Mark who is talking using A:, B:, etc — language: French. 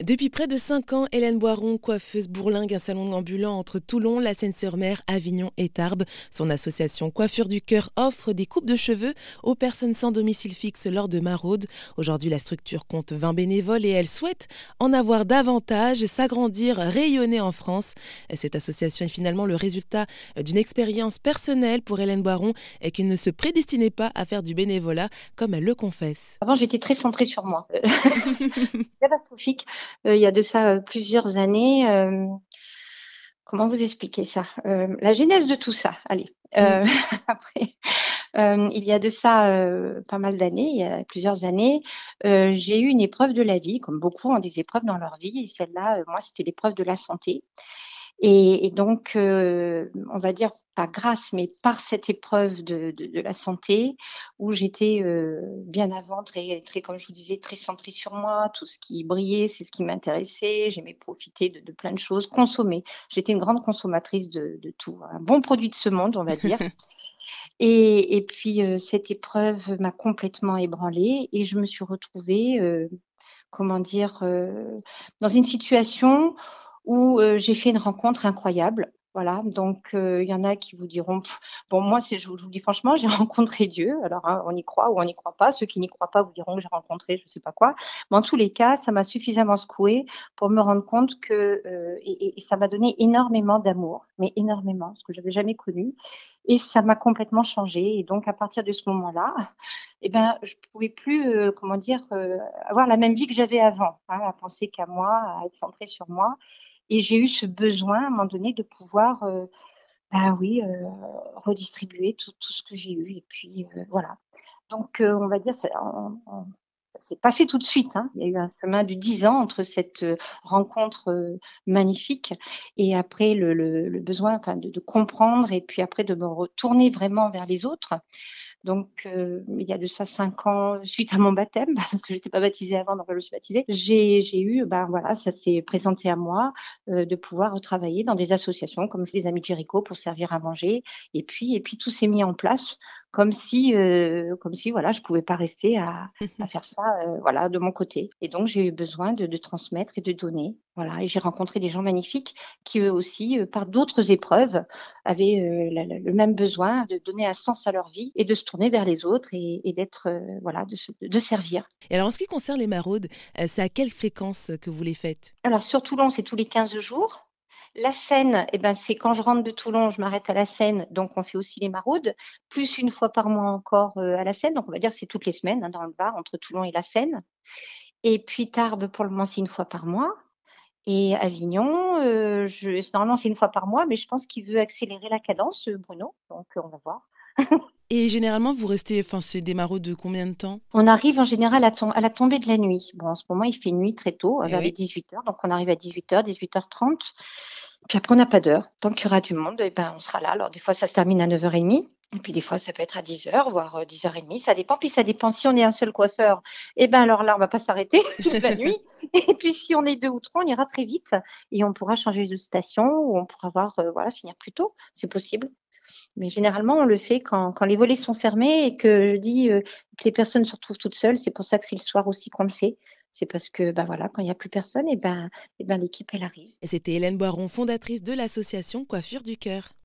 A: Depuis près de 5 ans, Hélène Boiron, coiffeuse bourlingue, un salon ambulant entre Toulon, la Seine-sur-Mer, Avignon et Tarbes. Son association Coiffure du Cœur offre des coupes de cheveux aux personnes sans domicile fixe lors de maraudes. Aujourd'hui, la structure compte 20 bénévoles et elle souhaite en avoir davantage, s'agrandir, rayonner en France. Cette association est finalement le résultat d'une expérience personnelle pour Hélène Boiron et qui ne se prédestinait pas à faire du bénévolat, comme elle le confesse.
B: Avant, j'étais très centrée sur moi. Catastrophique. Euh, il y a de ça euh, plusieurs années. Euh, comment vous expliquer ça La genèse de tout ça, allez. Mm. après, il y a de ça pas mal d'années, il y a plusieurs années, j'ai eu une épreuve de la vie, comme beaucoup ont des épreuves dans leur vie, et celle-là, moi, c'était l'épreuve de la santé. Et, donc, euh, on va dire pas grâce, mais par cette épreuve de, la santé, où j'étais euh, bien avant, très, très, comme je vous disais, très centrée sur moi, tout ce qui brillait, c'est ce qui m'intéressait, j'aimais profiter de, plein de choses, consommer. J'étais une grande consommatrice de, tout, un bon produit de ce monde, on va dire. et, puis, euh, cette épreuve m'a complètement ébranlée et je me suis retrouvée, comment dire, dans une situation où j'ai fait une rencontre incroyable. Voilà, donc il y en a qui vous diront, bon moi je vous, dis franchement, j'ai rencontré Dieu. Alors hein, on y croit ou on n'y croit pas. Ceux qui n'y croient pas vous diront que j'ai rencontré je ne sais pas quoi. Mais en tous les cas, ça m'a suffisamment secoué pour me rendre compte que et, ça m'a donné énormément d'amour, mais énormément, ce que j'avais jamais connu. Et ça m'a complètement changé. Et donc à partir de ce moment-là, eh ben je pouvais plus comment dire avoir la même vie que j'avais avant, hein, à penser qu'à moi, à être centrée sur moi. Et j'ai eu ce besoin à un moment donné de pouvoir, euh, bah oui, euh, redistribuer tout, ce que j'ai eu. Et puis euh, voilà. Donc on va dire, s'est pas fait tout de suite. Hein. Il y a eu un chemin de dix ans entre cette rencontre magnifique et après le, besoin de, comprendre et puis après de me retourner vraiment vers les autres. Donc, euh, il y a de ça cinq ans, suite à mon baptême, parce que je n'étais pas baptisée avant, donc je me suis baptisée, j'ai eu, ben voilà, ça s'est présenté à moi euh, de pouvoir travailler dans des associations comme les Amis de Jéricho pour servir à manger. Et puis, et puis tout s'est mis en place comme si, euh, comme si voilà, je pouvais pas rester à, à faire ça, euh, voilà, de mon côté. Et donc j'ai eu besoin de, de, transmettre et de donner, voilà. Et j'ai rencontré des gens magnifiques qui eux aussi, euh, par d'autres épreuves, avaient le même besoin de donner un sens à leur vie et de se tourner vers les autres et, et d'être, voilà, de, de, servir.
A: Et alors en ce qui concerne les maraudes, c'est à quelle fréquence que vous les faites?
B: Alors sur Toulon, c'est tous les 15 jours. La Seine, eh ben, c'est quand je rentre de Toulon, je m'arrête à la Seine, donc on fait aussi les maraudes, plus une fois par mois encore euh, à la Seine, donc on va dire c'est toutes les semaines hein, dans le bar entre Toulon et la Seine. Et puis Tarbes, pour le moment, c'est une fois par mois. Et Avignon, euh, normalement c'est une fois par mois, mais je pense qu'il veut accélérer la cadence, euh, Bruno, donc on va voir.
A: Et généralement, vous restez, enfin, c'est des maraudes de combien de temps?
B: On arrive en général à, à, la tombée de la nuit. Bon, en ce moment, il fait nuit très tôt, eh vers les 18h, donc on arrive à 18h, 18h30. Puis après, on n'a pas d'heure. Tant qu'il y aura du monde, eh ben, on sera là. Alors, des fois, ça se termine à 9h30. Et puis, des fois, ça peut être à 10h, voire 10h30. Euh, ça dépend. Puis, ça dépend si on est un seul coiffeur. Eh ben, alors là, on va pas s'arrêter toute la nuit. Et puis, si on est deux ou trois, on ira très vite. Et on pourra changer de station ou on pourra voir, euh, voilà, finir plus tôt. C'est possible. Mais généralement, on le fait quand, les volets sont fermés et que je dis euh, que les personnes se retrouvent toutes seules. C'est pour ça que c'est le soir aussi qu'on le fait c'est parce que ben voilà, quand il n'y a plus personne, et ben, et ben l'équipe elle arrive.
A: C'était Hélène Boiron, fondatrice de l'association Coiffure du Cœur.